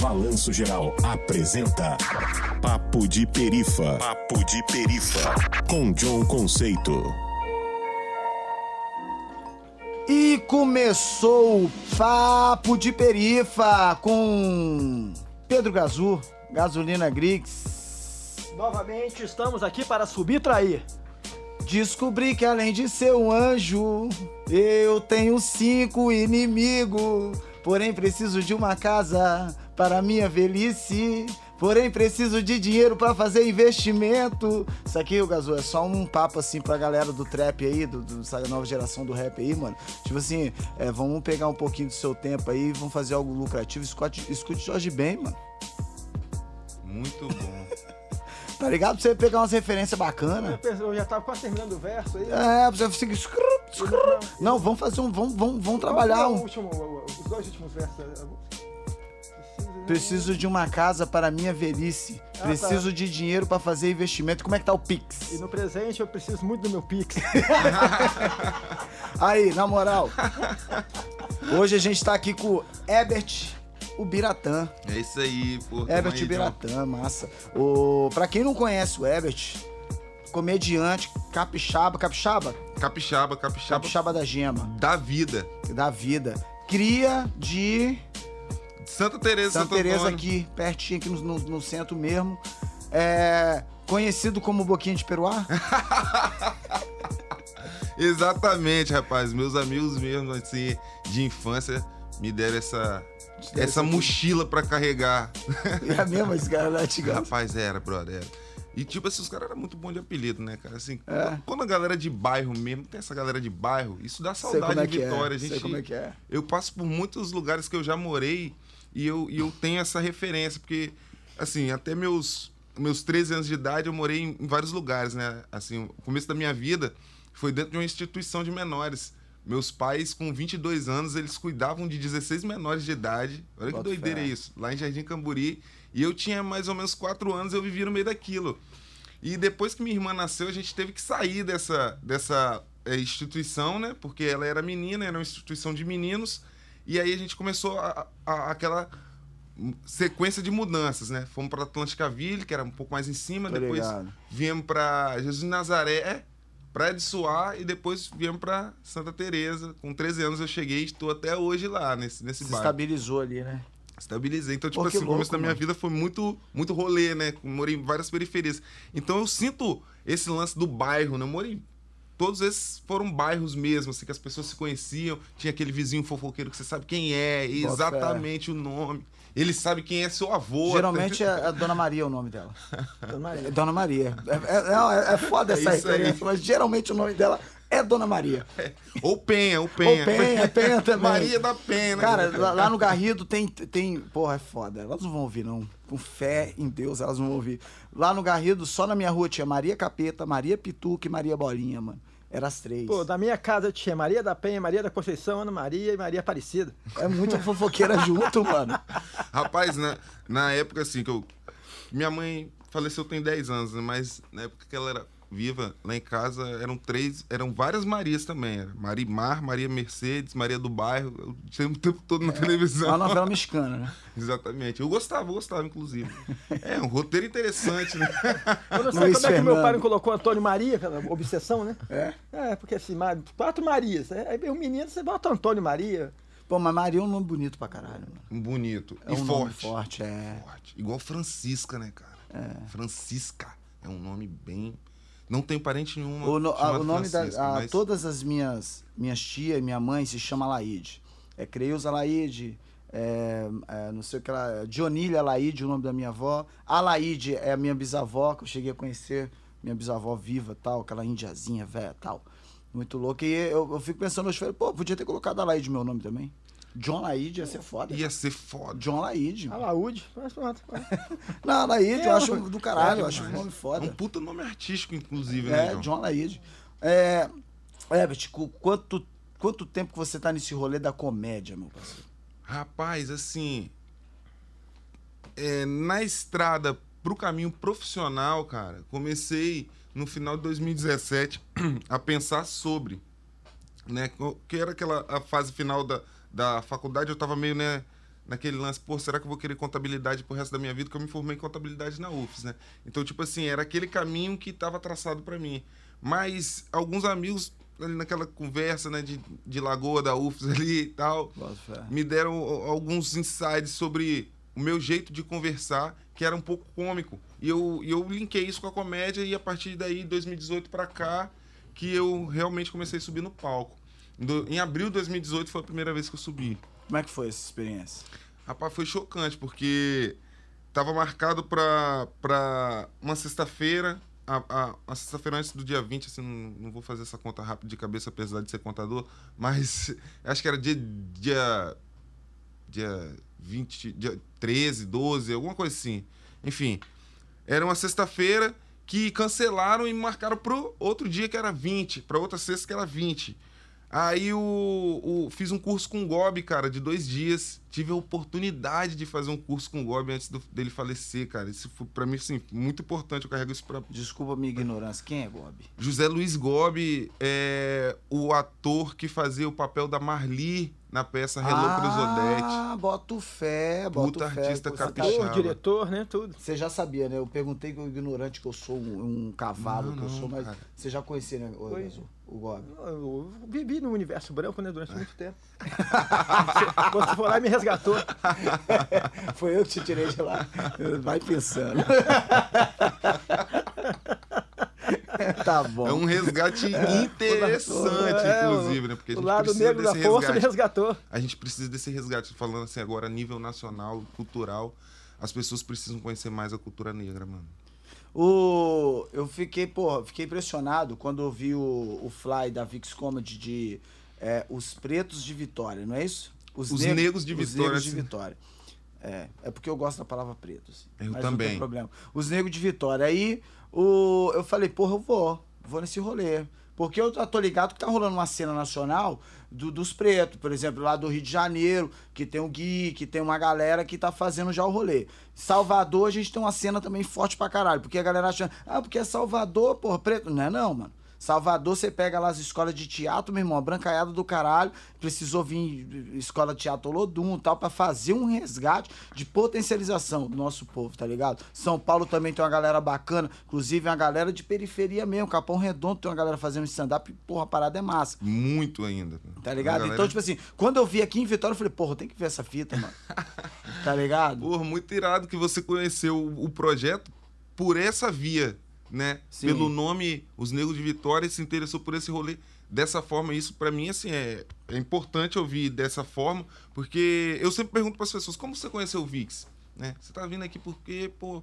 Balanço Geral apresenta Papo de Perifa. Papo de Perifa. Com John Conceito. E começou o Papo de Perifa com Pedro Gazu, Gasolina Grix. Novamente estamos aqui para subtrair. Descobri que além de ser um anjo, eu tenho cinco inimigos. Porém, preciso de uma casa para minha velhice. Porém, preciso de dinheiro para fazer investimento. Isso aqui, o Gazu, é só um papo assim pra galera do trap aí, do, do, da nova geração do rap aí, mano. Tipo assim, é, vamos pegar um pouquinho do seu tempo aí, vamos fazer algo lucrativo. Escute, escute Jorge Ben, mano. Muito bom. Tá ligado? Pra você pegar umas referências bacanas. Eu já tava quase terminando o verso aí. É, pra você seguir. Não, vamos fazer um. Vamos, vamos, vamos trabalhar. Um... último, os dois últimos versos. Preciso de uma casa para minha velhice. Ah, Preciso de dinheiro para fazer investimento. Como é que tá o Pix? E no presente eu preciso muito do meu Pix. Aí, na moral. Hoje a gente tá aqui com o Ebert, o Biratã. É isso aí, pô. Ebert aí, John. Biratã, massa. O, pra quem não conhece o Ebert, comediante, capixaba, capixaba? Capixaba, capixaba, Capixaba da gema, da vida. da vida. Cria de Santa Teresa, Santa Santo Teresa aqui, pertinho aqui no, no- no centro mesmo. É, conhecido como Boquinha de Peruá. Exatamente, rapaz. Meus amigos mesmo, assim, de infância, me deram essa, essa mochila pra carregar. É mesmo esse cara lá antigão. Rapaz, era, brother. Era. E tipo assim, os caras eram muito bons de apelido, né, cara? Assim, É. quando a galera de bairro mesmo, tem essa galera de bairro, isso dá saudade é de que é. Vitória. A Sei gente, como é que é. Eu passo por muitos lugares que eu já morei e eu, e eu tenho essa referência, porque, assim, até meus, meus 13 anos de idade eu morei em, em vários lugares, né? Assim, o começo da minha vida foi dentro de uma instituição de menores. Meus pais, com 22 anos, eles cuidavam de 16 menores de idade. Olha que Bota doideira fé. isso. Lá em Jardim Camburi. E eu tinha mais ou menos 4 anos, eu vivia no meio daquilo. E depois que minha irmã nasceu, a gente teve que sair dessa, dessa é, instituição, né? Porque ela era menina, era uma instituição de meninos. E aí a gente começou a- a- aquela sequência de mudanças, né? Fomos para Atlântica Ville, que era um pouco mais em cima. Tô depois ligado. viemos para Jesus de Nazaré, Praia de Suá. E depois viemos para Santa Teresa. Com 13 anos eu cheguei e estou até hoje lá, nesse, nesse Se bairro. estabilizou ali, né? Estabilizei. Então, tipo Pô, assim, o começo da minha mano. vida foi muito, muito rolê, né? Morei em várias periferias. Então eu sinto esse lance do bairro, né? Eu morei. Todos esses foram bairros mesmo, assim, que as pessoas se conheciam. Tinha aquele vizinho fofoqueiro que você sabe quem é, exatamente o nome. Ele sabe quem é seu avô. Geralmente é a Dona Maria o nome dela. Dona É Maria. Dona Maria. É, é- é- é foda É essa aí. referência, mas geralmente o nome dela é Dona Maria. Ou Penha, ou Penha. Ou Penha, Penha também. Maria da Penha, né? Cara, lá, lá no Garrido tem, tem. Porra, é foda. Elas não vão ouvir, não. Com fé em Deus, elas não vão ouvir. Lá no Garrido, só na minha rua tinha Maria Capeta, Maria Pituca e Maria Bolinha, mano. Era as três. Pô, da minha casa tinha Maria da Penha, Maria da Conceição, Ana Maria e Maria Aparecida. É muita fofoqueira junto, mano. Rapaz, na, na época assim que eu. Minha mãe faleceu tem 10 anos, né? Mas na época que ela era viva, lá em casa eram três, eram várias Marias também. Era Marimar, Maria Mercedes, Maria do Bairro. Eu tinha o tempo todo na É televisão. uma novela mexicana, né? Exatamente. Eu gostava, eu gostava, inclusive. É, um roteiro interessante, né? Eu não sei Luiz como é que meu Fernando. pai não colocou Antônio Maria, aquela obsessão, né? É. É, porque assim, quatro Marias. É, Aí o menino, você bota Antônio Maria. Pô, mas Maria é um nome bonito pra caralho, mano. Um bonito. É e um nome forte. forte, é. Forte. Igual Francisca, né, cara? Francisca. É um nome bem. Não tenho parente nenhum. O, no- a- chamado o nome da. A- mas- Todas as minhas, minhas tias e minha mãe se chama Laide. É Creuza Laide, é, é, não sei o que lá. Dionília Laide, o nome da minha avó. A Laide é a minha bisavó, que eu cheguei a conhecer, minha bisavó viva tal, aquela indiazinha velha tal. Muito louca. E eu, eu fico pensando hoje, falei, pô, podia ter colocado a Laide meu nome também. John Laide ia ser foda. Ia ser foda. John Laide. A Laúde. Mas pronto. Não, Laide eu É, acho do caralho, eu É acho um nome É foda. um puta nome artístico, inclusive, né, É? John Laide. É, Herbert, quanto, quanto tempo que você tá nesse rolê da comédia, meu parceiro? Rapaz, assim. é, na estrada pro caminho profissional, cara, comecei no final de 2017 a pensar sobre. Né, que era aquela a fase final da, da faculdade, eu tava meio, né, naquele lance, pô, será que eu vou querer contabilidade pro resto da minha vida? Que eu me formei em contabilidade na UFS, né? Então, tipo assim, era aquele caminho que estava traçado para mim. Mas alguns amigos ali naquela conversa, né, de, de Lagoa da UFS ali e tal, fé. me deram alguns insights sobre o meu jeito de conversar, que era um pouco cômico. E eu, eu linkei isso com a comédia e a partir daí, 2018 pra cá, que eu realmente comecei a subir no palco. Em do- em abril de 2018 foi a primeira vez que eu subi. Como é que foi essa experiência? Rapaz, foi chocante, porque tava marcado pra, pra uma sexta-feira, a, a, a sexta-feira antes do dia 20, assim, não, não vou fazer essa conta rápida de cabeça, apesar de ser contador, mas acho que era dia, dia, dia 20, dia 13, 12, alguma coisa assim. Enfim, era uma sexta-feira que cancelaram e marcaram pro outro dia que era 20, pra outra sexta que era 20. Aí o, o- fiz um curso com o Gobi, cara, de dois dias. Tive a oportunidade de fazer um curso com o Gobi antes do- dele falecer, cara. Isso foi pra mim, assim, muito importante. Eu carrego isso pra. Desculpa a minha ignorância. Quem é Gobi? José Luiz Gobi é o ator que fazia o papel da Marli na peça Hello Cruzodete. Ah, boto fé, boto Puta fé. artista tá- capixaba. Diretor, né? Tudo. Você já sabia, né? Eu perguntei que o ignorante que eu sou, um, um cavalo Não, que eu sou, mas você já conhecia, né, o, Pois. o, o Gobi? Eu vivi no universo branco, né? Durante muito tempo. Você foi lá e me resgatou. Foi eu que te tirei de lá. Vai pensando. tá bom. É um resgate interessante, É, o- inclusive, né? Porque a O gente lado precisa negro da desse força me resgate. resgatou. A gente precisa desse resgate, falando assim agora a nível nacional, cultural. As pessoas precisam conhecer mais a cultura negra, mano. O, eu fiquei, porra, fiquei impressionado quando eu vi o, o fly da Vix Comedy de é, Os Pretos de Vitória, não é isso? Os Negros de Os Vitória, Negros de. Vitória. É, é porque eu gosto da palavra preto. Assim, Eu mas Não também. tem problema. Os Negros de Vitória. Aí o, eu falei, porra, eu vou. Vou nesse rolê. Porque eu tô ligado que tá rolando uma cena nacional do- dos pretos, por exemplo, lá do Rio de Janeiro, que tem o Gui, que tem uma galera que tá fazendo já o rolê. Salvador, a gente tem uma cena também forte pra caralho, porque a galera acha, ah, porque é Salvador, porra, preto. Não é não, mano. Salvador, você pega lá as escolas de teatro, meu irmão, brancaiado do caralho, precisou vir escola de teatro Olodum e tal, pra fazer um resgate de potencialização do nosso povo, tá ligado? São Paulo também tem uma galera bacana, inclusive uma galera de periferia mesmo, Capão Redondo tem uma galera fazendo stand-up, porra, a parada é massa. Muito ainda. Tá A ligado? galera- Então, tipo assim, quando eu vi aqui em Vitória, eu falei, porra, tem que ver essa fita, mano. tá ligado? Porra, muito irado que você conheceu o projeto por essa via, né? Sim. Pelo nome Os Negros de Vitória e se interessou por esse rolê dessa forma. Isso pra mim, assim, é, é importante ouvir dessa forma, porque eu sempre pergunto pras pessoas, como você conheceu o VIX? Né? Você tá vindo aqui porque, pô,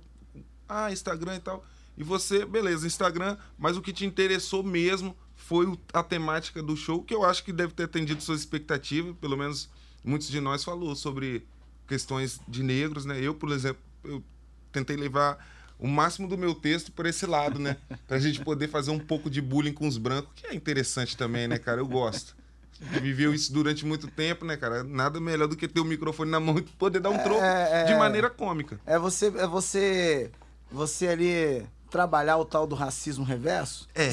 ah, Instagram e tal. E você, beleza, Instagram, mas o que te interessou mesmo foi a temática do show, que eu acho que deve ter atendido suas expectativas, pelo menos muitos de nós falou sobre questões de negros, né? Eu, por exemplo, eu tentei levar o máximo do meu texto por esse lado, né? Pra gente poder fazer um pouco de bullying com os brancos, que é interessante também, né, cara? Eu gosto. Viveu isso durante muito tempo, né, cara? Nada melhor do que ter o microfone na mão e poder dar um troco É, é. de maneira cômica. É você, é você, você ali trabalhar o tal do racismo reverso? É,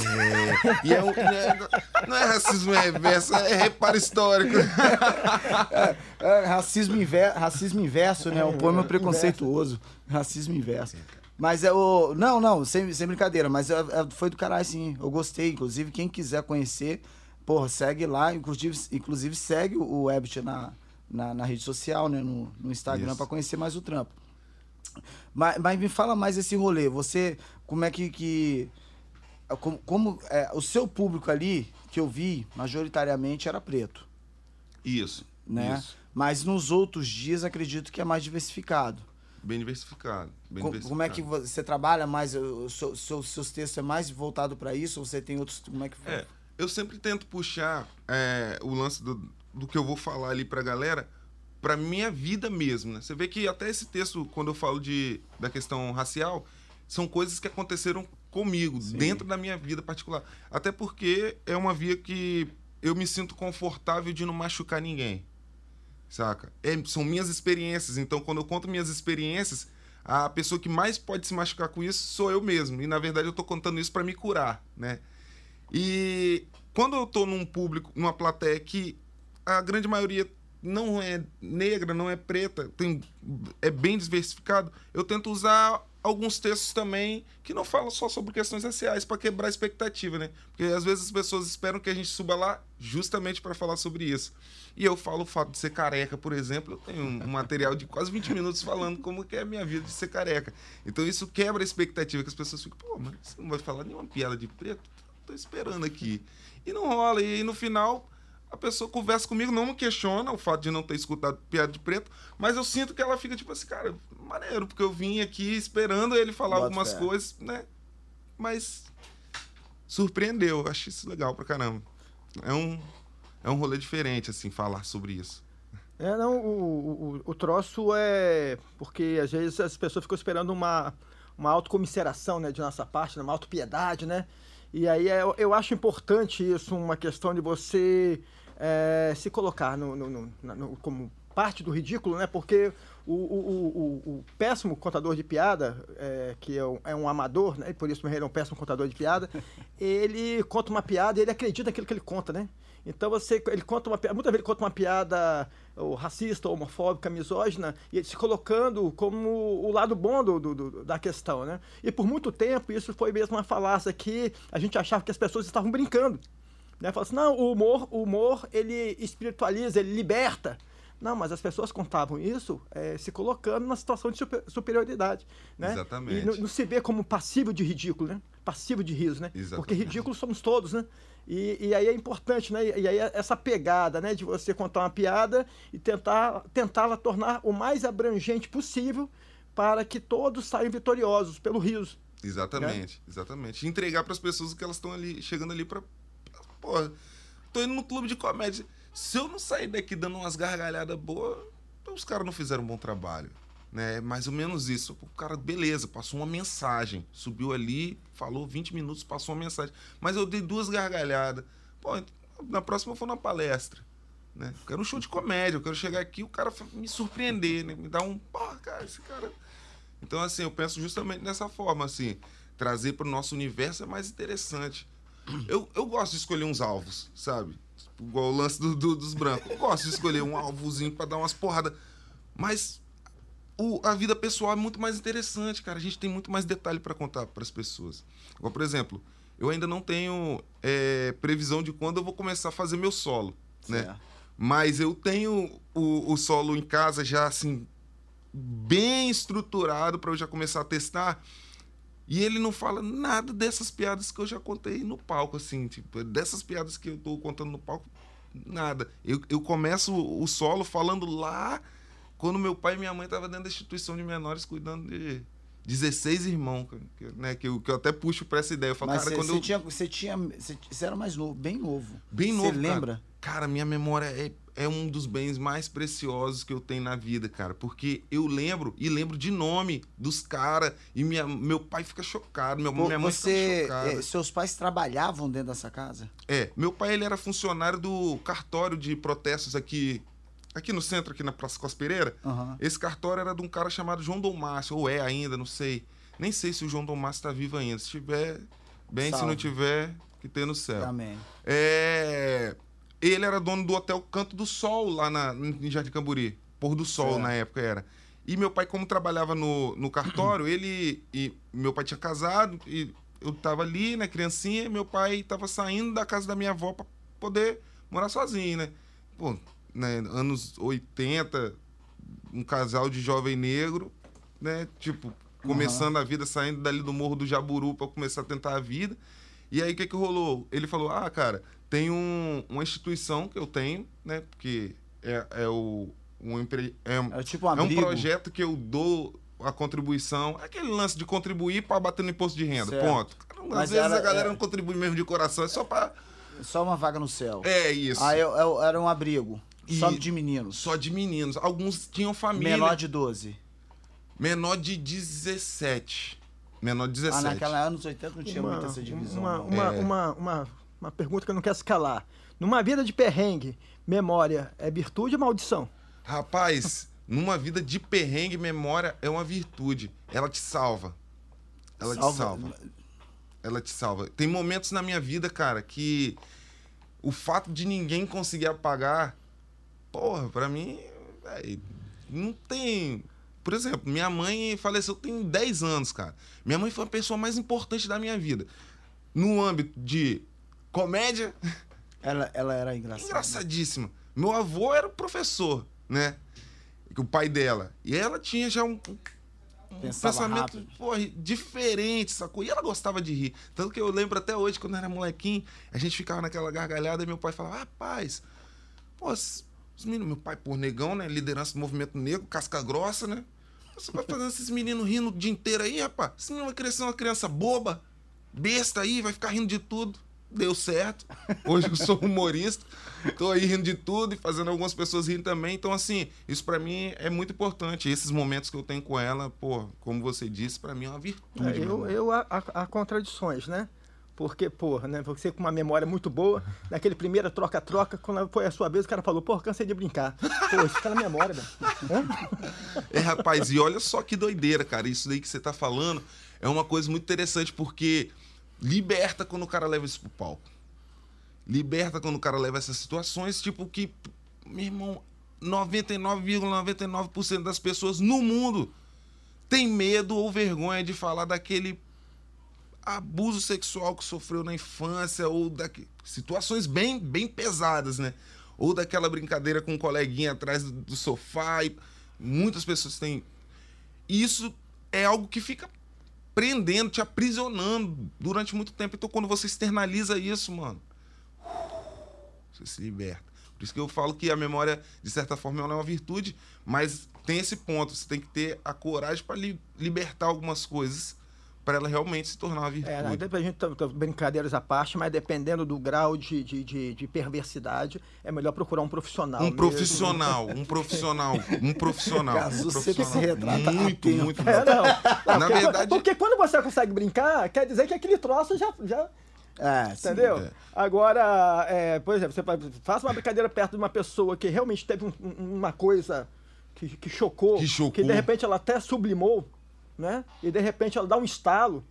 e é um, é- não é racismo reverso, é reparo histórico. É, racismo, inver, racismo inverso, né? O poema preconceituoso. Racismo inverso. Mas é o. Não, não, sem, sem brincadeira, mas é- é- foi do caralho, sim. Eu gostei. Inclusive, quem quiser conhecer, porra, segue lá. Inclusive, inclusive segue o Ebit na, na, na rede social, né? No, no Instagram, pra conhecer mais o trampo. Mas, mas me fala mais esse rolê. Você, como é que. que como, como é, o seu público ali, que eu vi, majoritariamente era preto Isso, né? isso. Mas nos outros dias acredito que é mais diversificado. Bem diversificado. Bem diversificado. Como é que vo- você trabalha mais? Seu, seu- seus textos é mais voltado para isso? Ou você tem outros? Como é que É, eu sempre tento puxar é, o lance do, do que eu vou falar ali pra galera pra minha vida mesmo, né? Você vê que até esse texto, quando eu falo de, da questão racial, são coisas que aconteceram comigo, dentro da minha vida particular. Até porque é uma via que eu me sinto confortável de não machucar ninguém. Saca? É, são minhas experiências. Então, quando eu conto minhas experiências, a pessoa que mais pode se machucar com isso sou eu mesmo. E, na verdade, eu tô contando isso pra me curar, né? E quando eu tô num público, numa plateia que a grande maioria não é negra, não é preta, tem, é bem diversificado, eu tento usar alguns textos também que não falam só sobre questões raciais para quebrar a expectativa, né? Porque às vezes as pessoas esperam que a gente suba lá justamente para falar sobre isso. E eu falo o fato de ser careca, por exemplo, eu tenho um material de quase 20 minutos falando como que é a minha vida de ser careca. Então isso quebra a expectativa que as pessoas ficam, pô, mas você não vai falar nenhuma piada de preto? Tô esperando aqui. E não rola. E aí, no final, a pessoa conversa comigo, não me questiona o fato de não ter escutado piada de preto, mas eu sinto que ela fica tipo assim, cara, maneiro, porque eu vim aqui esperando ele falar Bota algumas fé. coisas, né? Mas surpreendeu, eu acho isso legal pra caramba. É um, é um rolê diferente, assim, falar sobre isso. É, não, o, o, o troço é. Porque às vezes as pessoas ficam esperando uma, uma autocomiseração né, de nossa parte, né, uma autopiedade, né? E aí eu, eu acho importante isso, uma questão de você é, se colocar no, no- no- no- como parte do ridículo, né? Porque o, o- o- o- péssimo contador de piada, é, que é um, é um amador, né? E por isso ele é um péssimo contador de piada, ele conta uma piada e ele acredita naquilo que ele conta, né? Então você, ele conta uma piada, muitas vezes ele conta uma piada ou racista, homofóbica, misógina, e ele se colocando como o lado bom do, do- do- da questão, né? E por muito tempo isso foi mesmo uma falácia que a gente achava que as pessoas estavam brincando, né? Fala assim, não, o humor, o humor ele espiritualiza, ele liberta. Não, mas as pessoas contavam isso eh, se colocando numa situação de super- superioridade, né? Exatamente. E não, não se vê como passivo de ridículo, né? Passivo de riso, né? Porque Exatamente. ridículos somos todos, né? E, e aí é importante, né? E aí essa pegada, né? De você contar uma piada e tentar tentá-la tornar o mais abrangente possível para que todos saiam vitoriosos pelo riso. Exatamente, exatamente. Entregar para as pessoas que elas estão ali, chegando ali para Porra, tô indo no clube de comédia. Se eu não sair daqui dando umas gargalhadas boas, então os caras não fizeram um bom trabalho. Né? É mais ou menos isso. O cara, beleza, passou uma mensagem. Subiu ali, falou 20 minutos, passou uma mensagem. Mas eu dei duas gargalhadas. Pô, na próxima eu vou na palestra. Né? Eu quero um show de comédia, eu quero chegar aqui e o cara me surpreender, né? Me dar um. Porra, cara, esse cara. Então, assim, eu penso justamente dessa forma, assim, trazer para o nosso universo é mais interessante. Eu, eu gosto de escolher uns alvos, sabe? Igual o lance do- do- dos brancos. Eu gosto de escolher um alvozinho para dar umas porradas. Mas o- a vida pessoal é muito mais interessante, cara. A gente tem muito mais detalhe para contar para as pessoas. Igual, por exemplo, eu ainda não tenho é, previsão de quando eu vou começar a fazer meu solo, né? Certo. Mas eu tenho o, o solo em casa já, assim, bem estruturado para eu já começar a testar. E ele não fala nada dessas piadas que eu já contei no palco, assim, tipo, dessas piadas que eu tô contando no palco, nada. Eu, eu começo o solo falando lá quando meu pai e minha mãe estavam dentro da instituição de menores cuidando de 16 irmãos, que, né, que, eu, que eu até puxo pra essa ideia. Eu falo, Mas cara, você quando eu... tinha, você tinha, você você era mais novo, bem novo. Bem Cê novo, cara. lembra? Cara, minha memória é, é um dos bens mais preciosos que eu tenho na vida, cara. Porque eu lembro, e lembro de nome dos caras, e minha, meu pai fica chocado, meu, minha mãe você, fica chocada. eh, seus pais trabalhavam dentro dessa casa? É, meu pai ele era funcionário do cartório de protestos aqui, aqui no centro, aqui na Praça Cos Pereira. Aham. Esse cartório era de um cara chamado João Dom Márcio, ou é ainda, não sei. Nem sei se o João Dom Márcio está vivo ainda. Se tiver, bem, se Salve. não tiver, que tenha no céu. Também. É, ele era dono do hotel Canto do Sol, lá na, em Jardim Camburi. Pôr do Sol, Certo. na época era. E meu pai, como trabalhava no, no cartório, ele. E meu pai tinha casado, e eu tava ali, né, criancinha, e meu pai tava saindo da casa da minha avó pra poder morar sozinho, né? Pô, né, anos 80, um casal de jovem negro, né? Tipo, começando a vida, saindo dali do Morro do Jaburu pra começar a tentar a vida. E aí, o que que rolou? Ele falou, ah, cara, tem um- uma instituição que eu tenho, né? Porque é, é o... Um empre... é, Era tipo um é um projeto que eu dou a contribuição. É aquele lance de contribuir para bater no imposto de renda. Certo. Ponto. Às Mas vezes era- a galera é- não contribui mesmo de coração, é só para. Só uma vaga no céu. É isso. Ah, eu, eu- era um abrigo. Só E- de meninos. Só de meninos. Alguns tinham família. Menor de 12. Menor de 17. Menor de 17. Ah, naquela anos 80 não tinha muita essa divisão. Uma, uma, É. uma, uma, uma pergunta que eu não quero escalar. Numa vida de perrengue, memória é virtude ou maldição? Rapaz, numa vida de perrengue, memória é uma virtude. Ela te salva. Ela te salva. Ela te salva. Tem momentos na minha vida, cara, que o fato de ninguém conseguir apagar porra, pra mim, véi, não tem. Por exemplo, minha mãe faleceu tem 10 anos, cara. Minha mãe foi a pessoa mais importante da minha vida. No âmbito de comédia, Ela, ela era engraçada. engraçadíssima. Meu avô era professor, né? O pai dela. E ela tinha já um, um pensamento porra, diferente, sacou? E ela gostava de rir. Tanto que eu lembro até hoje, quando eu era molequinho, a gente ficava naquela gargalhada e meu pai falava, rapaz, pô, os os meninos, meu pai, por negão, né? Liderança do movimento negro, casca grossa, né? Você vai fazendo esses meninos rindo o dia inteiro aí, rapaz. Esse menino vai crescer uma criança boba, besta aí, vai ficar rindo de tudo. Deu certo. Hoje eu sou humorista, tô aí rindo de tudo e fazendo algumas pessoas rirem também. Então, assim, isso pra mim é muito importante. Esses momentos que eu tenho com ela, pô, como você disse, pra mim é uma virtude. É, eu, eu há, contradições, né? Porque, porra, né? Você com uma memória muito boa, naquele primeiro troca-troca, quando foi a sua vez, o cara falou, porra, cansei de brincar. Pô, isso tá na memória, velho. É, rapaz, e olha só que doideira, cara. Isso daí que você tá falando é uma coisa muito interessante, porque liberta quando o cara leva isso pro palco. Liberta quando o cara leva essas situações, tipo que, meu irmão, 99,99% das pessoas no mundo tem medo ou vergonha de falar daquele abuso sexual que sofreu na infância ou daque... situações bem bem pesadas, né? Ou daquela brincadeira com um coleguinha atrás do, do sofá e muitas pessoas têm isso é algo que fica prendendo, te aprisionando durante muito tempo. Então quando você externaliza isso, mano, você se liberta. Por isso que eu falo que a memória, de certa forma, ela é uma virtude, mas tem esse ponto. Você tem que ter a coragem para libertar algumas coisas para ela realmente se tornar uma virtude. É, depois a gente tá, tá- brincadeiras à parte, mas dependendo do grau de, de, de, de perversidade, é melhor procurar um profissional. Um mesmo. profissional, um profissional, um profissional. Caso um você profissional. se retrata muito, muito. É, não. Não, Na porque, verdade- porque quando você consegue brincar, quer dizer que aquele troço já. já É, sim. entendeu? é. Agora, é, por exemplo, você faz- faça uma brincadeira perto de uma pessoa que realmente teve um- um- uma coisa que, que chocou, Que chocou. de repente ela até sublimou, né? E de repente ela dá um estalo.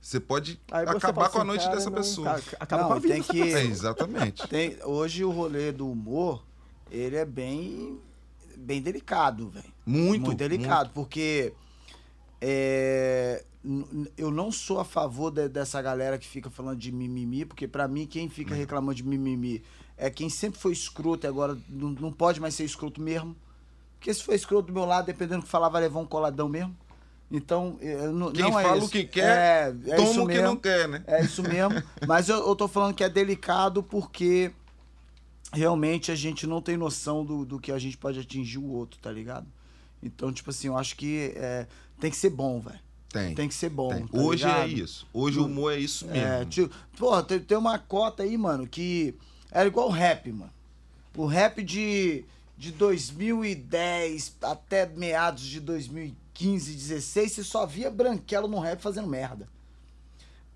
Você pode Aí você acabar fala com a assim, noite cara, dessa não, pessoa. cara, acaba Não, com a vida tem dessa que- pessoa. É, exatamente. Tem, hoje o rolê do humor, ele é bem, bem delicado, velho. Muito, Muito delicado, porque é, eu não sou a favor de- dessa galera que fica falando de mimimi, porque pra mim quem fica reclamando de mimimi é quem sempre foi escroto e agora não, não pode mais ser escroto mesmo. Porque se for escroto do meu lado, dependendo do que falar, vai levar um coladão mesmo. Então, eu não, Quem não é fala isso. o que quer, é, é toma isso o que não quer, né? É isso mesmo. Mas eu, eu tô falando que é delicado porque realmente a gente não tem noção do, do que a gente pode atingir o outro, tá ligado? Então, tipo assim, eu acho que é, tem que ser bom, velho. Tem. Tem que ser bom. tá Hoje ligado? é isso. Hoje o humor é isso mesmo. É, tipo, pô, tem, tem uma cota aí, mano, que era igual o rap, mano. O rap de, de 2010 até meados de 2015, 16, você só via branquelo no rap fazendo merda.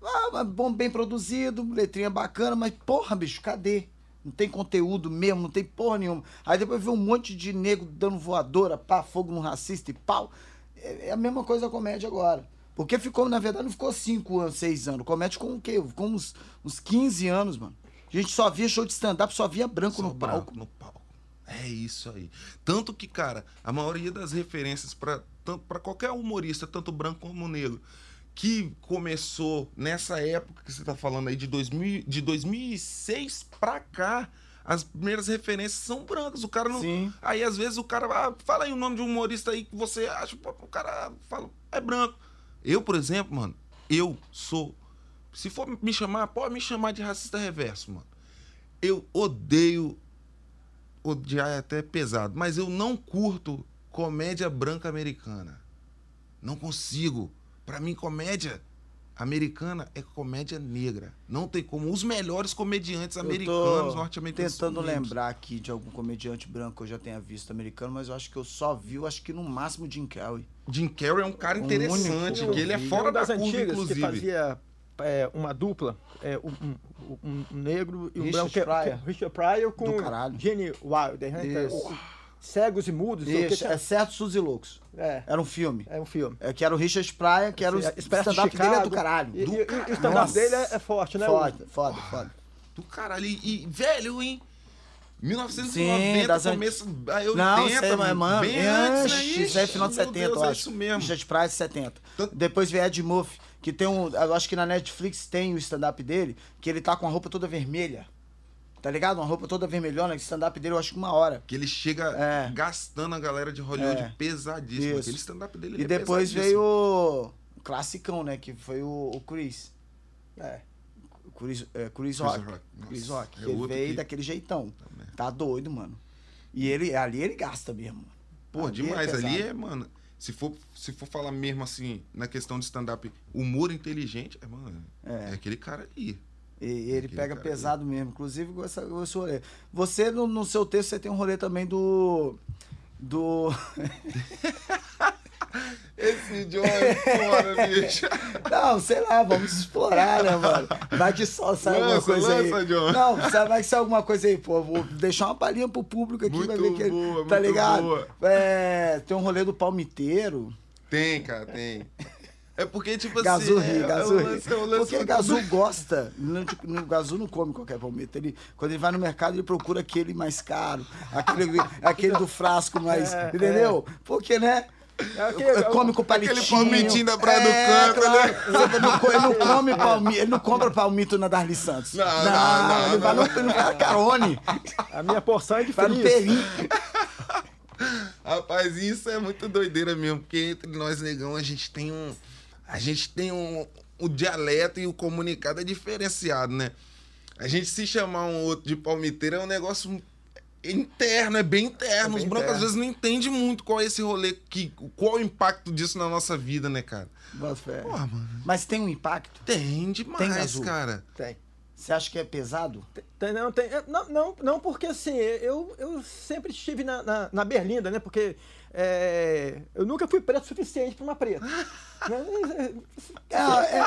Ah, bom, bem produzido, letrinha bacana, mas porra, bicho, cadê? Não tem conteúdo mesmo, não tem porra nenhuma. Aí depois vê um monte de nego dando voadora, pá, fogo no racista e pau. É é a mesma coisa a comédia agora. Porque ficou, na verdade, não ficou 5 anos, 6 anos. Comédia com o quê? Com uns, uns 15 anos, mano. A gente só via show de stand-up, só via branco Só no palco. branco no palco. É isso aí. Tanto que, cara, a maioria das referências para para qualquer humorista, tanto branco como negro, que começou nessa época que você tá falando aí de 2000, de 2006 pra cá, as primeiras referências são brancas. O cara não Sim. Aí às vezes o cara ah, fala aí o nome de um humorista aí que você acha, pô, o cara fala, é branco. Eu, por exemplo, mano, eu sou se for me chamar, pode me chamar de racista reverso, mano. Eu odeio odiar é até pesado, mas eu não curto comédia branca americana. Não consigo. Pra mim comédia americana é comédia negra. Não tem como os melhores comediantes americanos, eu tô norte-americanos. tentando lembrar aqui de algum comediante branco que eu já tenha visto americano, mas eu acho que eu só vi, eu acho que no máximo Jim Carrey. Jim Carrey é um cara O interessante, único que ele é fora uma da das curva, antigas inclusive. que fazia é, uma dupla, é, um, um- um- um negro e um Richard branco. que- Pryor. que- Richard Pryor com. Gene Wilder, né? Isso. Cegos e mudos. Isso, tinha- é certo, Sus e Loucos. é, Era um filme. é um filme. É, que era o Richard Pryor, que era o de stand-up dele é do caralho. E, Do e- e o stand-up dele é, é forte, né? Foda, o- foda, foda. Do caralho. E, velho, hein? 1990, Sim, das começo. Ah, eu Não, 80, isso aí, mas, mano, bem é antes, né? antes, isso aí é final de meu 70, Deus, eu é acho. isso mesmo. Praia de 70. Tanto- Depois veio Ed Murphy, que tem um. Eu acho que na Netflix tem o stand-up dele, que ele tá com a roupa toda vermelha. Tá ligado? Uma roupa toda vermelhona, stand-up dele eu acho que uma hora. Que ele chega É. gastando a galera de Hollywood É. pesadíssimo. Isso. Aquele stand-up dele E é depois veio o o classicão, né? Que foi o, o Chris. É. O Chris, é, Chris Rock. Rock. Nossa, Chris Rock. é que ele veio que- daquele jeitão. Também. Tá doido, mano. E ele, ali ele gasta mesmo. Pô, Ali demais. pesado. ali é, mano. Se for, se for falar mesmo assim, na questão de stand-up, humor inteligente, é, mano, É. é. aquele cara ali. E ele pega cara pesado mesmo, inclusive com, essa, com esse rolê. Você, no, no seu texto, você tem um rolê também do. Do. Esse John é foda, bicho. Não, sei lá, vamos explorar, né, mano? Vai que só sai alguma Lança, coisa aí. lança, John. Não, vai que sai alguma coisa aí, pô. Vou deixar uma palhinha pro público aqui, vai ver que. boa, tá ligado? boa. É, tem um rolê do palmiteiro. Tem, cara, tem. É porque, tipo assim. Gazu é, ri, é Gazu um ri. lance- é lance Porque Gazu gosta. No, no, Gazu não come qualquer palmito. Ele, quando ele vai no mercado, ele procura aquele mais caro. Aquele, aquele do frasco mais. É, entendeu? Porque, né? É aquele- come com palitinho. aquele palmitinho da Praia do É, Canto, claro. né? Ele não, ele não come palmito, ele não compra palmito na Darli Santos. Não, não, não, ele vai não. no, ele vai na Carone, A minha porção é de vai no. Perim. Rapaz, isso é muito doideira mesmo, porque entre nós negão a gente tem um. A gente tem um. O dialeto e o comunicado é diferenciado, né? A gente se chamar um outro de palmiteiro é um negócio interno, é bem interno. É Os brancos às vezes não entendem muito qual é esse rolê, que, qual o impacto disso na nossa vida, né, cara? Porra, mano. Mas tem um impacto? Tem demais, Gazu? cara. Tem. Você acha que é pesado? Tem, não, tem, é, não, não, não, porque assim, eu, eu sempre estive na, na, na Berlinda, né? Porque é, eu nunca fui preto o suficiente pra uma preta. Né? É,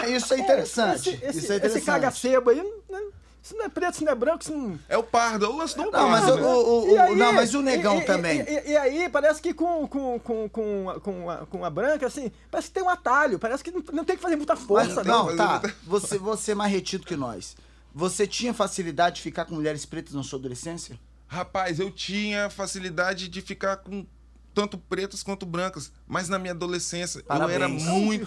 é, isso é interessante. Esse, esse, isso é esse interessante. caga-sebo aí, né? isso não é preto, isso não é branco, isso não. É o pardo, é o lance do Não, pardo. mas né? o- o- E aí- não, mas o negão e- e- também. E, e aí, parece que com, com, com, com, a- com, a, com a branca, assim, parece que tem um atalho, parece que não, não tem que fazer muita Mas, força, não, mas tá. Você, você é mais retido que nós. Você tinha facilidade de ficar com mulheres pretas na sua adolescência? Rapaz, eu tinha facilidade de ficar com tanto pretas quanto brancas, mas na minha adolescência Parabéns. eu era muito.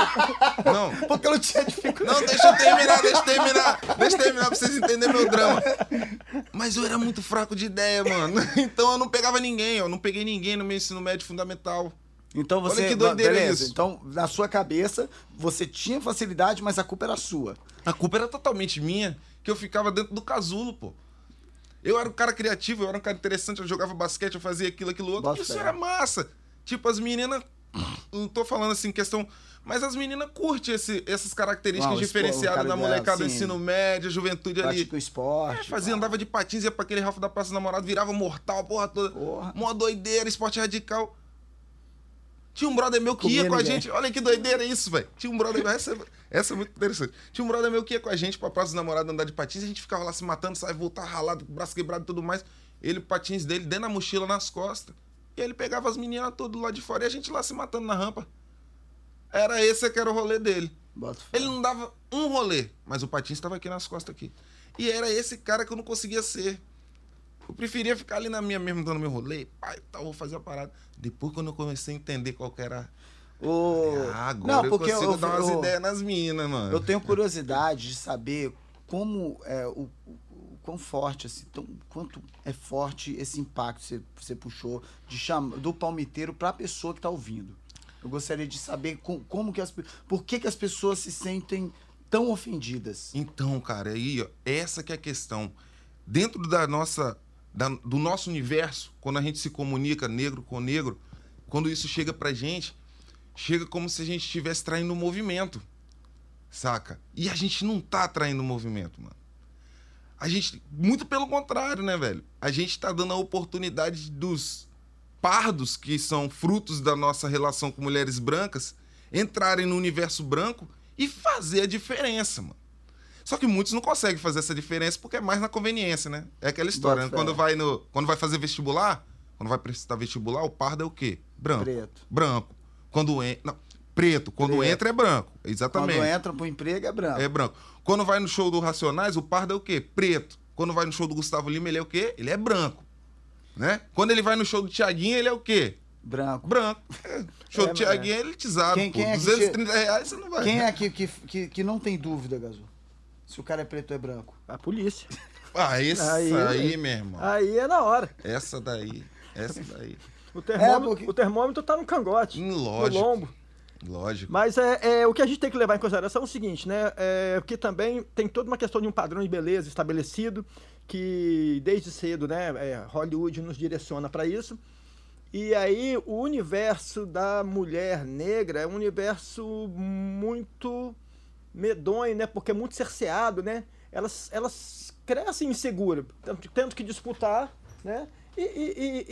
Não, Porque eu não tinha dificuldade. não, deixa eu terminar, deixa eu terminar, deixa eu terminar pra vocês entenderem meu drama. Mas eu era muito fraco de ideia, mano. Então eu não pegava ninguém, eu não peguei ninguém no meu ensino médio fundamental. Então você. Olha que doideira beleza. isso. Então, na sua cabeça, você tinha facilidade, mas a culpa era sua. A culpa era totalmente minha, que eu ficava dentro do casulo, pô. Eu era um cara criativo, eu era um cara interessante, eu jogava basquete, eu fazia aquilo, aquilo outro. Isso fé. era massa. Tipo, as meninas. Não tô falando assim, questão. Mas as meninas curtem esse- essas características o diferenciadas da molecada do sim. ensino médio, juventude ali. Pratica o esporte. É, fazia, andava de patins, ia pra aquele Ralph da Praça do Namorado, virava mortal, porra toda. Porra. Mó doideira, esporte radical. Tinha um brother meu que Comia ia com a ninguém. gente. Olha que doideira isso, velho. Tinha um brother meu. Essa, essa é muito interessante. Tinha um brother meu que ia com a gente pra Praça dos Namorados andar de patins. A gente ficava lá se matando, sai voltar ralado, braço quebrado e tudo mais. Ele, patins dele, dentro da mochila nas costas. E ele pegava as meninas todas lá de fora e a gente lá se matando na rampa. Era esse que era o rolê dele. Ele não dava um rolê, mas o patins estava aqui nas costas aqui. E era esse cara que eu não conseguia ser. Eu preferia ficar ali na minha mesmo, dando meu rolê, pai, tal, vou fazer a parada. Depois, quando eu comecei a entender qual que era. O... Ah, agora não, eu porque consigo eu, dar umas eu- ideias nas minas, mano. Eu tenho curiosidade de saber como é o, o- quão forte, assim, tão, quanto é forte esse impacto que você, você puxou de chama, do palmiteiro para a pessoa que está ouvindo. Eu gostaria de saber com- como que as por que, que as pessoas se sentem tão ofendidas. Então, cara, aí, ó, essa que é a questão. Dentro da nossa, da- do nosso universo, quando a gente se comunica negro com negro, quando isso chega pra gente, chega como se a gente estivesse traindo o movimento. Saca? E a gente não tá traindo o movimento, mano. A gente, muito pelo contrário, né, velho? A gente tá dando a oportunidade dos pardos, que são frutos da nossa relação com mulheres brancas, entrarem no universo branco e fazer a diferença, mano. Só que muitos não conseguem fazer essa diferença porque é mais na conveniência, né? É aquela história, né? Quando vai no, quando vai fazer vestibular, quando vai prestar vestibular, o pardo é o quê? Branco. Preto. Branco. Quando entra, não, preto, quando Preto. entra é branco. Exatamente. Quando entra pro emprego é branco. É branco. Quando vai no show do Racionais, o pardo é o quê? Preto. Quando vai no show do Gustavo Lima, ele é o quê? Ele é branco. Né? Quando ele vai no show do Tiaguinho, ele é o quê? Branco. Branco. É, Show É, do Tiaguinho é elitizado. Quem- pô. quem é que 230 reais você não vai. Quem é aqui que, que, que não tem dúvida, Gazu? Se o cara é preto ou é branco? A polícia. Ah, essa aí, Aí, meu irmão. Aí é na hora. Essa daí. Essa daí. O termômetro, porque- o termômetro tá no cangote. Hum, No lógico. lombo. Lógico. Mas é, é, o que a gente tem que levar em consideração é o seguinte, né? É, porque também tem toda uma questão de um padrão de beleza estabelecido, que desde cedo, né, é, Hollywood nos direciona para isso. E aí o universo da mulher negra é um universo muito medonho, né? Porque é muito cerceado, né? Elas, elas crescem inseguras, tendo, que disputar, né? E, e,